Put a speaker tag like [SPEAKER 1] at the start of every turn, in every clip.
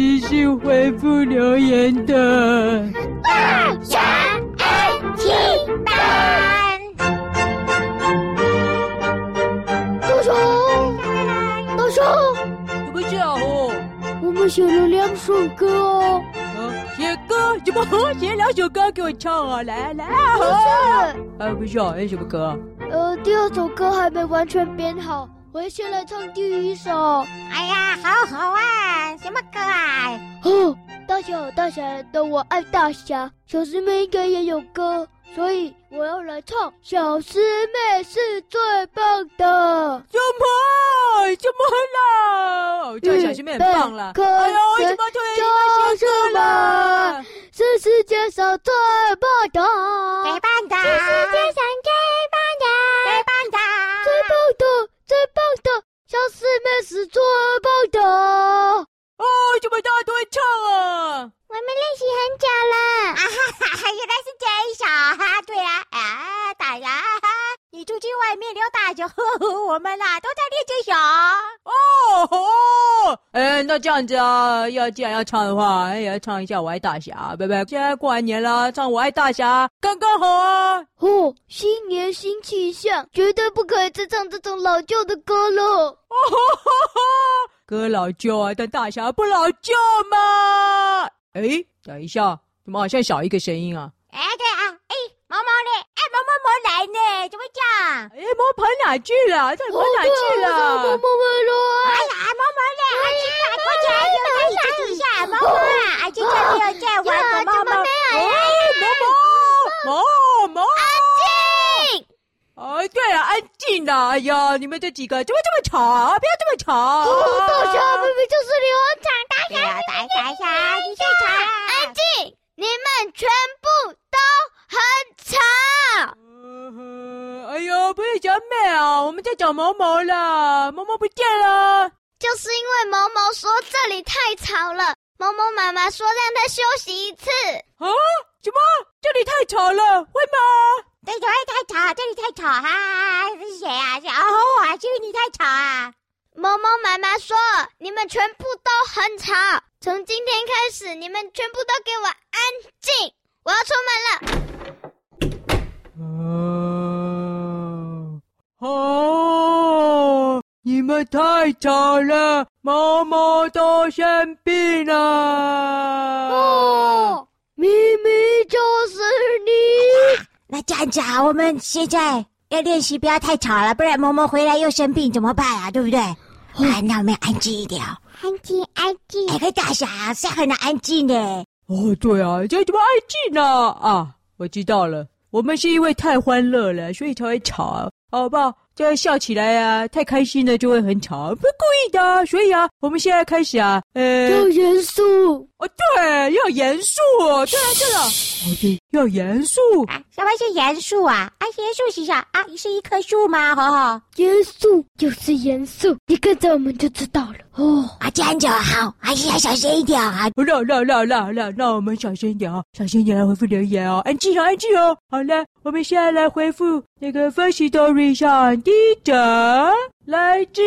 [SPEAKER 1] 时是回复留言的。
[SPEAKER 2] 大侠安亲班，
[SPEAKER 3] 大侠，大侠，
[SPEAKER 1] 怎么讲哦？
[SPEAKER 3] 我们写了两首歌哦。
[SPEAKER 1] 写歌？怎么写两首歌给我唱啊？来来啊！
[SPEAKER 3] 不是，
[SPEAKER 1] 啊不是啊，有什么歌？
[SPEAKER 3] 呃，第二首歌还没完全编好，我先来唱第一首。
[SPEAKER 2] 哎呀，好好啊？
[SPEAKER 3] 哦，大侠大侠的我爱大侠，小师妹应该也有歌，所以我要来唱。小师妹是最棒的。
[SPEAKER 1] 怎么？怎么了？我叫小师妹很棒了。哎呦，为什么突然间写歌了？
[SPEAKER 3] 是世界上最棒的，
[SPEAKER 2] 最棒的，是世界上最棒的，最棒的，
[SPEAKER 3] 最棒的，最棒的，小师妹是最棒的。
[SPEAKER 1] 大家都会唱啊？
[SPEAKER 2] 我们练习很久了。啊哈哈，原来是这一首哈。去外面溜达就呵呵，我们啦都在练这首。
[SPEAKER 1] 哦吼，哎，那这样子啊，要既然要唱的话，也要唱一下《我爱大侠》，拜拜。现在过完年了，唱《我爱大侠》刚刚好啊。
[SPEAKER 3] 哦，新年新气象，绝对不可以再唱这种老旧的歌了。哦
[SPEAKER 1] 吼吼吼，歌老旧啊，但大侠不老旧嘛。哎，等一下，怎么好像少一个声音啊？
[SPEAKER 2] 哎，对啊，哎，毛毛呢？哎，毛毛没来呢，怎么讲？
[SPEAKER 1] 哎，毛跑哪去了？这跑哪去了？
[SPEAKER 3] 毛毛没来。
[SPEAKER 2] 哎呀，毛毛呢？阿金啊，过去啊，有在你这底下，毛毛啊，阿金这里有在玩毛毛。
[SPEAKER 1] 哎，毛毛，毛毛，
[SPEAKER 3] 安静。
[SPEAKER 1] 哎，对啊，安静啦！哎呀，你们这几个怎么这么吵？不要这么吵！
[SPEAKER 3] 大侠明明就是你我长，大侠，
[SPEAKER 2] 大侠，大侠，你最吵。
[SPEAKER 3] 安静，你们全部都很吵。
[SPEAKER 1] 哎呦，不是小美啊，我们在找毛毛了，毛毛不见了。
[SPEAKER 3] 就是因为毛毛说这里太吵了，毛毛妈妈说让他休息一次。
[SPEAKER 1] 啊？什么？这里太吵了，会吗？
[SPEAKER 2] 这里太吵，这里太吵哈！是谁啊？小猴啊，是不是你太吵啊？
[SPEAKER 3] 毛毛妈妈说你们全部都很吵，从今天开始你们全部都给我安静，我要出门了。
[SPEAKER 1] 哦，哦，你们太吵了，毛毛都生病了。
[SPEAKER 3] 哦，明明就是你。
[SPEAKER 2] 那这样子啊，我们现在要练习，不要太吵了，不然毛毛回来又生病怎么办啊？对不对？哦、啊，那我们安静一点哦。安静，安静。哎，个大侠是很难安静的。
[SPEAKER 1] 哦，对啊，这怎么安静呢？啊，我知道了，我们是因为太欢乐了，所以才会吵，好不好？这样笑起来啊，太开心了就会很吵，不故意的。所以啊，我们现在开始啊，呃，
[SPEAKER 3] 要严肃
[SPEAKER 1] 哦，对，要严肃哦，对了对了，哦对，要严肃。
[SPEAKER 2] 啊，什么是严肃啊？啊，严肃是啥？啊，是一棵树吗？好好，
[SPEAKER 3] 严肃就是严肃，你跟着我们就知道了。哦，
[SPEAKER 2] 啊，这样就好，还是要小心一点啊。
[SPEAKER 1] 那那那那那那我们小心一点啊，小心一点来回复留言哦，安静哦，安静哦。好了，我们现在来回复那个 Firstory 上。第一则来自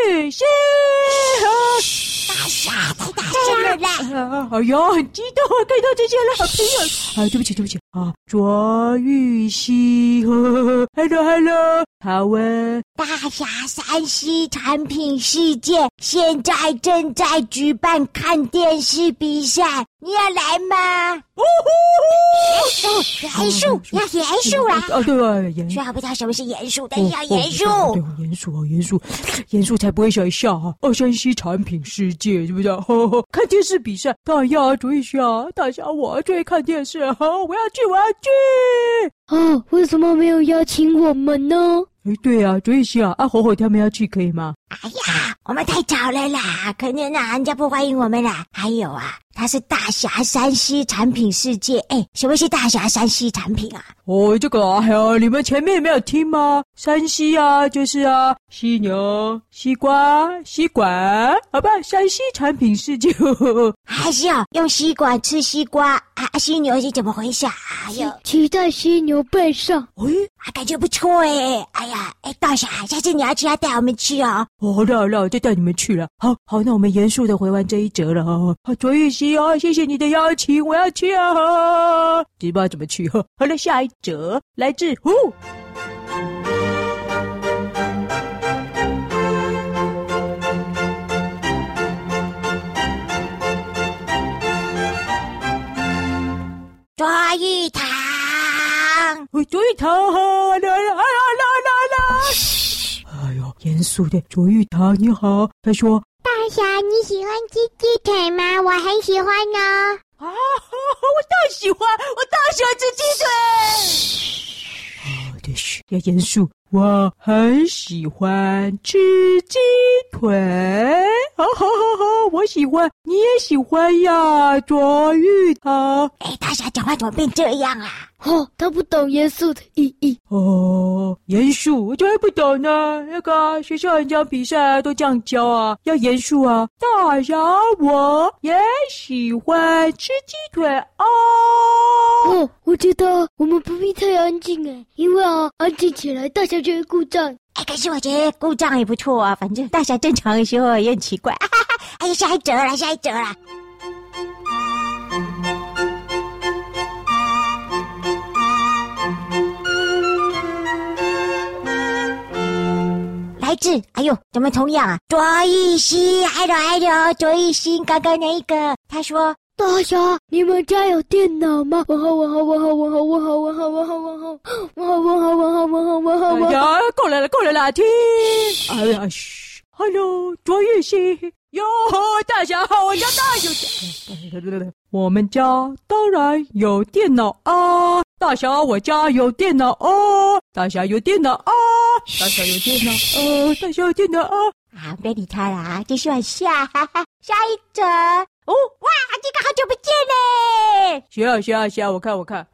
[SPEAKER 1] 卓玉溪。
[SPEAKER 2] 大侠，太大声了啦！
[SPEAKER 1] 哎呀，很激动啊，看到这些好朋友。啊，对不起，对不起啊，卓玉溪，Hello，Hello。好啊！
[SPEAKER 2] 大侠山西产品世界现在正在举办看电视比赛，你要来吗？哦吼！严肃，要严肃啦！
[SPEAKER 1] 哦，对啊，严肃。
[SPEAKER 2] 虽然不知道什么是严肃，但是要严肃。
[SPEAKER 1] 对，严肃哦，严肃，严肃才不会想笑哈。哦，三 C 产品世界是不是？看电视比赛当然要注意下。大侠，我最爱看电视，好，我要去，我要去。
[SPEAKER 3] 哦，为什么没有邀请我们呢？
[SPEAKER 1] 哎，对啊，卓玉兴啊，啊，火火他们要去可以吗？
[SPEAKER 2] 哎呀，我们太早了啦，可能啊，人家不欢迎我们啦。还有啊。它是大侠山西产品世界，哎，什么是大侠山西产品啊？
[SPEAKER 1] 哦，这个啊，还有你们前面没有听吗？山西啊，就是啊，犀牛、西瓜、吸管，好吧，山西产品世界，呵呵
[SPEAKER 2] 还是要用吸管吃西瓜啊？犀牛是怎么回事啊？
[SPEAKER 3] 有骑在犀牛背上，
[SPEAKER 2] 哎，啊，感觉不错哎，哎呀，哎，大侠，下次你要去要带我们去哦。
[SPEAKER 1] 哦，好的好的，我就带你们去了。好，好，那我们严肃的回完这一折了。好，卓玉溪。哦，谢谢你的邀请，我要去啊！知道怎么去？好了，下一折来自呼，
[SPEAKER 2] 卓玉堂，
[SPEAKER 1] 卓玉堂，来来来来来来！哎呦，严肃的卓玉堂，你好，他说。
[SPEAKER 3] 大侠，你喜欢吃鸡腿吗？我很喜欢哦。
[SPEAKER 1] 啊，我大喜欢，我大喜欢吃鸡腿。好的，嘘，要严肃。我很喜欢吃鸡腿。好好好好，我喜欢，你也喜欢呀，卓玉堂。
[SPEAKER 2] 哎，大侠讲话怎么变这样啊？
[SPEAKER 3] 哦，他不懂严肃的意义。
[SPEAKER 1] 哦，严肃，我就还不懂呢。那个学校演讲比赛都这样教啊，要严肃啊。大侠，我也喜欢吃鸡腿哦。
[SPEAKER 3] 哦，我觉得我们不必太安静哎，因为啊，安静起来，大侠就会故障。
[SPEAKER 2] 哎，可是我觉得故障也不错啊，反正大侠正常的时候也很奇怪。哈哈哈，哎呀，下一则了，下一则了。来自，哎呦，怎么同样啊？卓玉兴，hello hello，卓玉兴，刚刚那一个，他说：“
[SPEAKER 3] 大侠，你们家有电脑吗？”问号问号问号问号问号问号问号问号问号问号问号问号问号问号。哎
[SPEAKER 1] 呀，过来了过来了，听，哎呀，嘘，hello，卓玉兴。哟，大侠好，我家当然有电，我们家当然有电脑啊！大侠，我家有电脑哦，大侠有电脑啊，大侠有电脑哦，大侠有电脑啊！
[SPEAKER 2] 啊，别理他了，继续往下，哈哈，下一则哦，哇，这个好久不见嘞！
[SPEAKER 1] 行啊行啊行啊，我看我看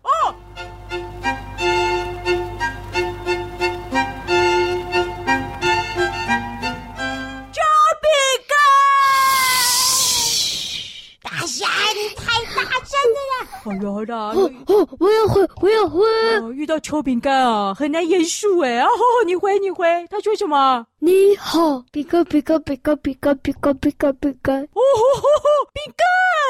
[SPEAKER 1] 了好了，
[SPEAKER 3] 哦哦，我要回，我要回。
[SPEAKER 1] 哦，遇到臭饼干啊，很难严肃哎。啊，你回你回，他说什么？
[SPEAKER 3] 你好，饼干饼干饼干饼干饼干饼干饼干。
[SPEAKER 1] 哦吼吼吼，饼干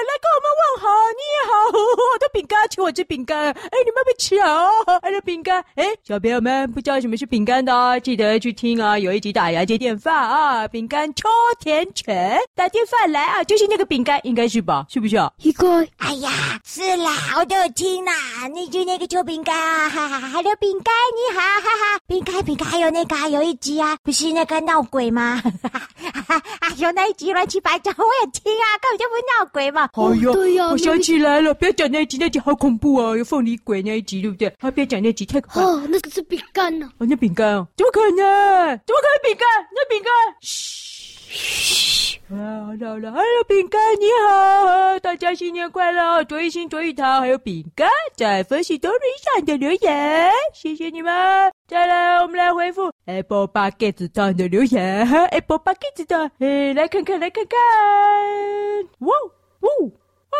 [SPEAKER 1] 来跟我们问好，你好，我的饼干，请我吃饼干。哎，你们别吃啊，还有饼干。哎，小朋友们不知道什么是饼干的，记得去听啊，有一集打牙接电饭啊，饼干秋田犬打电饭来啊，就是那个饼干，应该是吧？是不是啊？
[SPEAKER 3] 一个。
[SPEAKER 2] 哎呀，是啦，我都听啦，那就那个秋饼干啊，哈哈，还有饼干，你好，哈哈，饼干饼干，还有那个还有一集啊，不是那个。闹鬼吗？哈哈哎呦，那一集乱七八糟，我也听啊，根本就不闹鬼嘛。
[SPEAKER 1] 哎呦，对呀，我想起来了，不要讲那一集，那集好恐怖啊，有凤梨鬼那一集，对不对？啊，不要讲那集，太可怕。
[SPEAKER 3] 哦，那个是饼干呢。
[SPEAKER 1] 哦，那饼干哦，怎么可能？怎么可能饼干？那饼干？嘘。啊，好了，还有饼干，你好，大家新年快乐！卓一星、卓一涛，还有饼干在分析多瑞上的留言，谢谢你们。再来，我们来回复 Apple Podcast 上的留言，Apple Podcast 的，哎，来看看，来看看，哇，呜。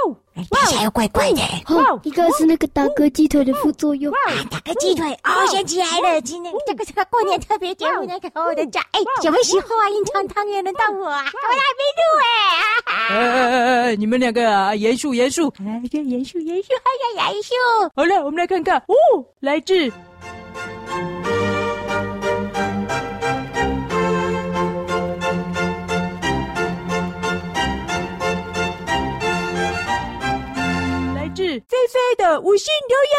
[SPEAKER 1] 哦，
[SPEAKER 2] 听起来又怪怪的。
[SPEAKER 3] 哦，一个是那个打嗝鸡腿的副作用。
[SPEAKER 2] 啊，打嗝鸡腿，哦，想起来了，今天这个是个过年特别节目那个我的家，哎，什么时候啊？银汤汤圆轮到我啊？我还没录哎。
[SPEAKER 1] 哎哎哎哎，你们两个啊，严肃 严肃，
[SPEAKER 2] 哎，这严肃严肃，还要严肃。
[SPEAKER 1] 好了，我们来看看，哦，来自。菲菲的五星留言，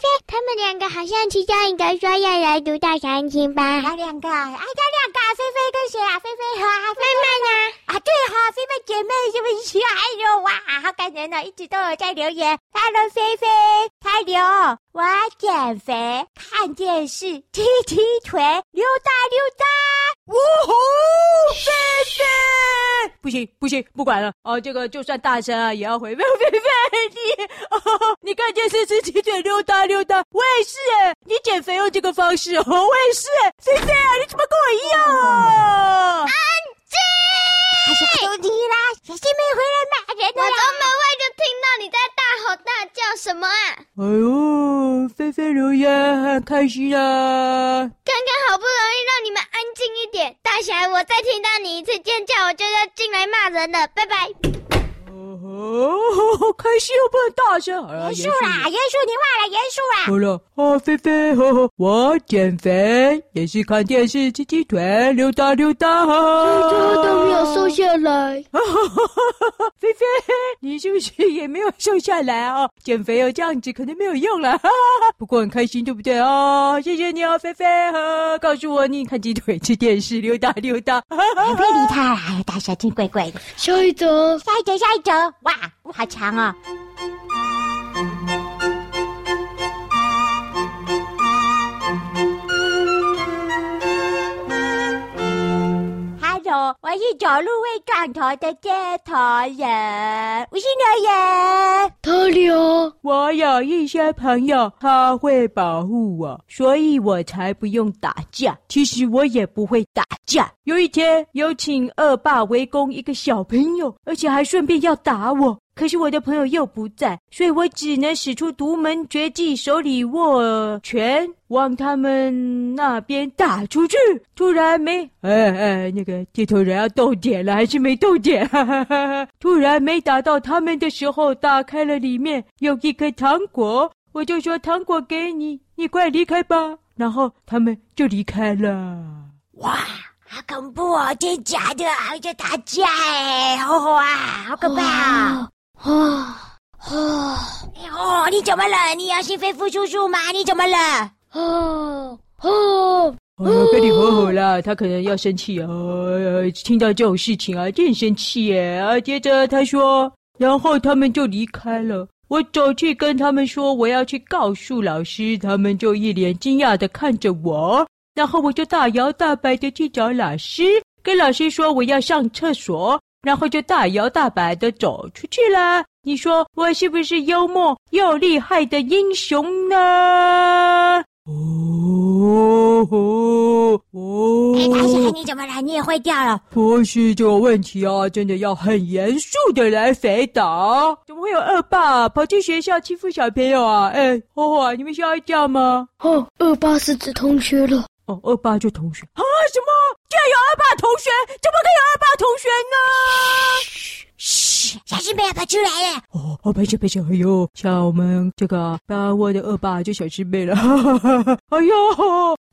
[SPEAKER 3] 菲，他们两个好像其中一个说要来读大提琴吧？
[SPEAKER 2] 哪两个？啊，哪两个？菲菲跟谁啊？菲菲和
[SPEAKER 3] 妹妹呢？
[SPEAKER 2] 啊，对哈，菲菲姐妹是不是？哎呦哇，好感人呢，一直都有在留言。Hello，菲菲，加油！我减肥，看电视，踢踢腿，溜达溜达。呜呼，菲菲！
[SPEAKER 1] 不行不行，不管了哦，这个就算大声啊，也要回。菲菲菲，你哦，你看电视吃鸡腿，溜达溜达，我也是哎。你减肥用这个方式哦，我也是。菲菲啊，你怎么跟我一样啊？
[SPEAKER 3] 安静！
[SPEAKER 2] 求你啦，小师妹回来骂人了。
[SPEAKER 3] 我从门外就听到你在大吼大叫什么啊？
[SPEAKER 1] 哎呦，菲菲留言很开心啊！
[SPEAKER 3] 刚刚好不容易让你们安静一点，大侠，我再听到你一次尖叫，我就要进来骂人了。拜拜。
[SPEAKER 1] 哦，好开心哦，不能大声。
[SPEAKER 2] 严肃啦，严肃，你忘了严肃啦。
[SPEAKER 1] 好了，啊，菲菲，呵呵，我减肥也是看电视、吃鸡腿、溜达溜达。
[SPEAKER 3] 最后都没有瘦下来。
[SPEAKER 1] 菲菲，你是不是也没有瘦下来啊？减肥哦，这样子可能没有用了。不过很开心，对不对啊？谢谢你哦，菲菲，呵，告诉我你看鸡腿、吃电视、溜达溜达。
[SPEAKER 2] 别理他，哎，大侠精怪怪的。
[SPEAKER 3] 下一则，
[SPEAKER 2] 下一则，下一则。哇，好强啊我是走路会转头的街头人，我是刘言。
[SPEAKER 3] 他俩，
[SPEAKER 1] 我有一些朋友，他会保护我，所以我才不用打架。其实我也不会打架。有一天，有请恶霸围攻一个小朋友，而且还顺便要打我。可是我的朋友又不在，所以我只能使出独门绝技，手里握拳，往他们那边打出去。突然没，哎哎，那个地头人要动点了，还是没动点？哈哈哈哈，突然没打到他们的时候，打开了里面有一颗糖果，我就说糖果给你，你快离开吧。然后他们就离开了。
[SPEAKER 2] 哇，好恐怖哦！真假的，还在打架哎，吼吼啊，好可怕啊！
[SPEAKER 3] 啊啊！
[SPEAKER 2] 哦，你怎么了？你要信菲夫叔叔吗？你怎么了？
[SPEAKER 3] 啊啊！哦，
[SPEAKER 1] 跟你和好了，他可能要生气啊！听到这种事情啊，真生气耶！啊，接着他说，然后他们就离开了。我走去跟他们说我要去告诉老师，他们就一脸惊讶的看着我，然后我就大摇大摆的去找老师，跟老师说我要上厕所。然后就大摇大摆的走出去了。你说我是不是幽默又厉害的英雄呢？哦哦哦！
[SPEAKER 2] 哎，大侠，你怎么了？你也会掉了？
[SPEAKER 1] 不是这个问题啊，真的要很严肃的来回答。怎么会有恶霸跑去学校欺负小朋友啊？哎，花花，你们吓一跳吗？
[SPEAKER 3] 哦，恶霸是指同学了。
[SPEAKER 1] 哦，恶霸就同学啊？什么？竟然有恶霸同学？怎么可以有恶霸同学呢？
[SPEAKER 2] 嘘，嘘，小师妹要跑出来了。
[SPEAKER 1] 哦，哦，没事没事，哎呦，像我们这个把我的恶霸就小师妹了。哈哈哈，哎呦，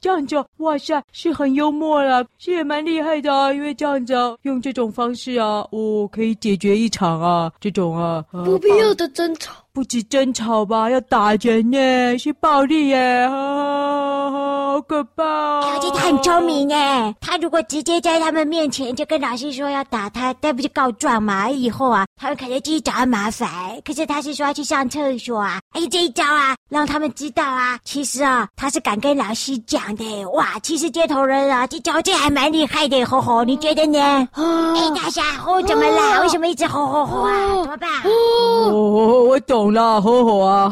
[SPEAKER 1] 这样子，哇塞，是很幽默了，是也蛮厉害的啊。因为这样子，用这种方式啊，哦，可以解决一场啊，这种啊，
[SPEAKER 3] 不必要的争吵。
[SPEAKER 1] 不止争吵吧，要打人耶，是暴力耶，好，好可怕哦！
[SPEAKER 2] 而且他很聪明耶，他如果直接在他们面前就跟老师说要打他，那不就告状嘛？以后啊，他们肯定继续找他麻烦。可是他是说要去上厕所啊，哎，这一招啊，让他们知道啊，其实啊，他是敢跟老师讲的。哇，其实街头人啊，这招这还蛮厉害的，吼吼，你觉得呢？哎，大侠，吼，怎么了？为什么一直吼吼吼啊？怎么办？
[SPEAKER 1] 哦，我懂。了，吼吼啊！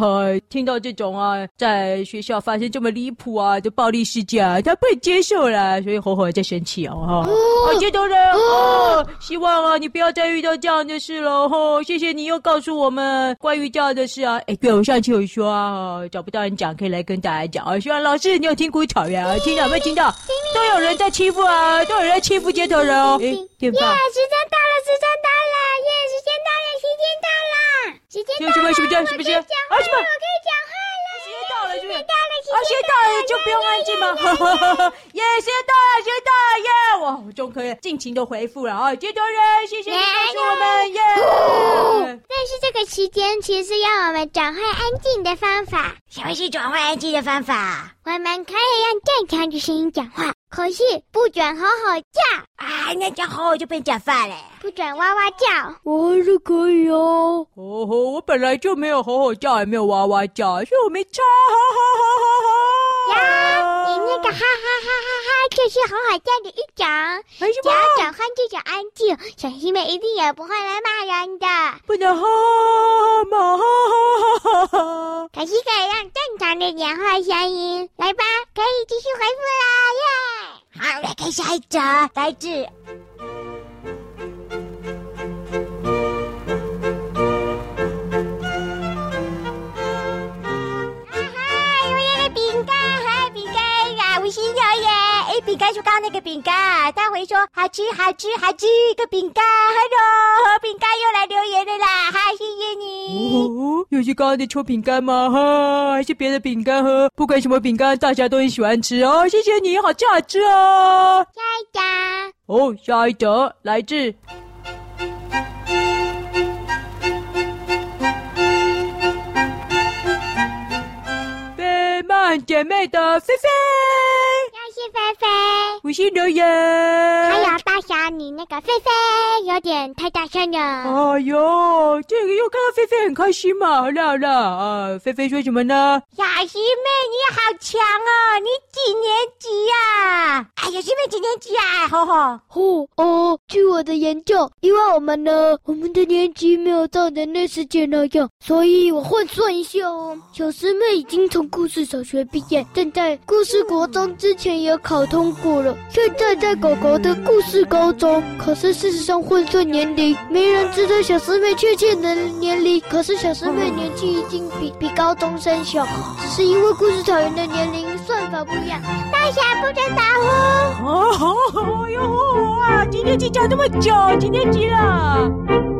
[SPEAKER 1] 听到这种啊，在学校发生这么离谱啊的暴力事件，他不能接受了，所以吼吼在生气哦，哈！啊，街头人哦，希望啊你不要再遇到这样的事了，吼！谢谢你又告诉我们关于这样的事啊，哎，对，我上次有说啊，找不到人讲，可以来跟大家讲啊。希望老师你有听过草原啊，听到没听到？都有人在欺负啊，都有人在欺负街头人哦。哎，电话。
[SPEAKER 3] 耶，时间到了，时间到了，耶，时间到了，时间到了，时间到了。
[SPEAKER 1] 什么什么什么什么？啊什么？
[SPEAKER 3] 我可以讲话了。
[SPEAKER 1] 时间到了，时是不是？啊，时间到了就不用安静吗？哈哈耶，时间到了，时间到了耶！哇，我终可以尽情的回复了啊！接头人，谢谢你告诉我们耶。
[SPEAKER 3] 但是这个期间其实是要我们转换安静的方法。
[SPEAKER 2] 什么是转换安静的方法？
[SPEAKER 3] 我们可以用正常的声音讲话，可是不准吼吼叫
[SPEAKER 2] 啊！那叫吼吼就变假发了。
[SPEAKER 3] 不准哇哇叫，
[SPEAKER 1] 我还是可以哦。哦吼，我本来就没有吼吼叫，也没有哇哇叫，所以我没差。哈哈哈哈哈哈！
[SPEAKER 3] 呀，你那个哈哈哈哈哈哈，就是好好笑的一种。
[SPEAKER 1] 为什么？
[SPEAKER 3] 只要转换这种安静，小师妹一定也不会来骂人的。
[SPEAKER 1] 不能哈哈骂哈哈哈哈。
[SPEAKER 3] 可是可以让正常的讲话声音，来吧，可以继续回复啦，耶！
[SPEAKER 2] 好，来看下一则，来自。干说：“刚刚那个饼干，他会说好吃好吃好吃一个饼干。Hello，饼干又来留言了啦，哈，谢谢你。
[SPEAKER 1] 哦，又是刚刚的臭饼干吗？哈，还是别的饼干？呵，不管什么饼干，大家都很喜欢吃哦。谢谢你，好吃好吃哦。
[SPEAKER 3] 下一张
[SPEAKER 1] 哦，下一则来自姐妹的菲菲。”
[SPEAKER 3] 菲菲，
[SPEAKER 1] 五星留言。
[SPEAKER 3] 还有大侠，你那个菲菲有点太大声了。
[SPEAKER 1] 哎呦，这个又看到菲菲很开心嘛，好了好了啊！菲菲说什么呢？
[SPEAKER 2] 小师妹，你好强哦！你几年级呀？啊？哎呀，师妹几年级啊？吼吼
[SPEAKER 3] 吼哦！据我的研究，因为我们呢，我们的年级没有到人类世界那样，所以我换算一下哦。小师妹已经从故事小学毕业，正在故事国中之前也。考通过了，现在在狗狗的故事高中。可是事实上混算年龄，没人知道小师妹确切的年龄。可是小师妹年纪已经比比高中生小，只是因为故事草原的年龄算法不一样。大侠不准打呼！
[SPEAKER 1] 哦，哟，哇，今天讲这么久，几年级了？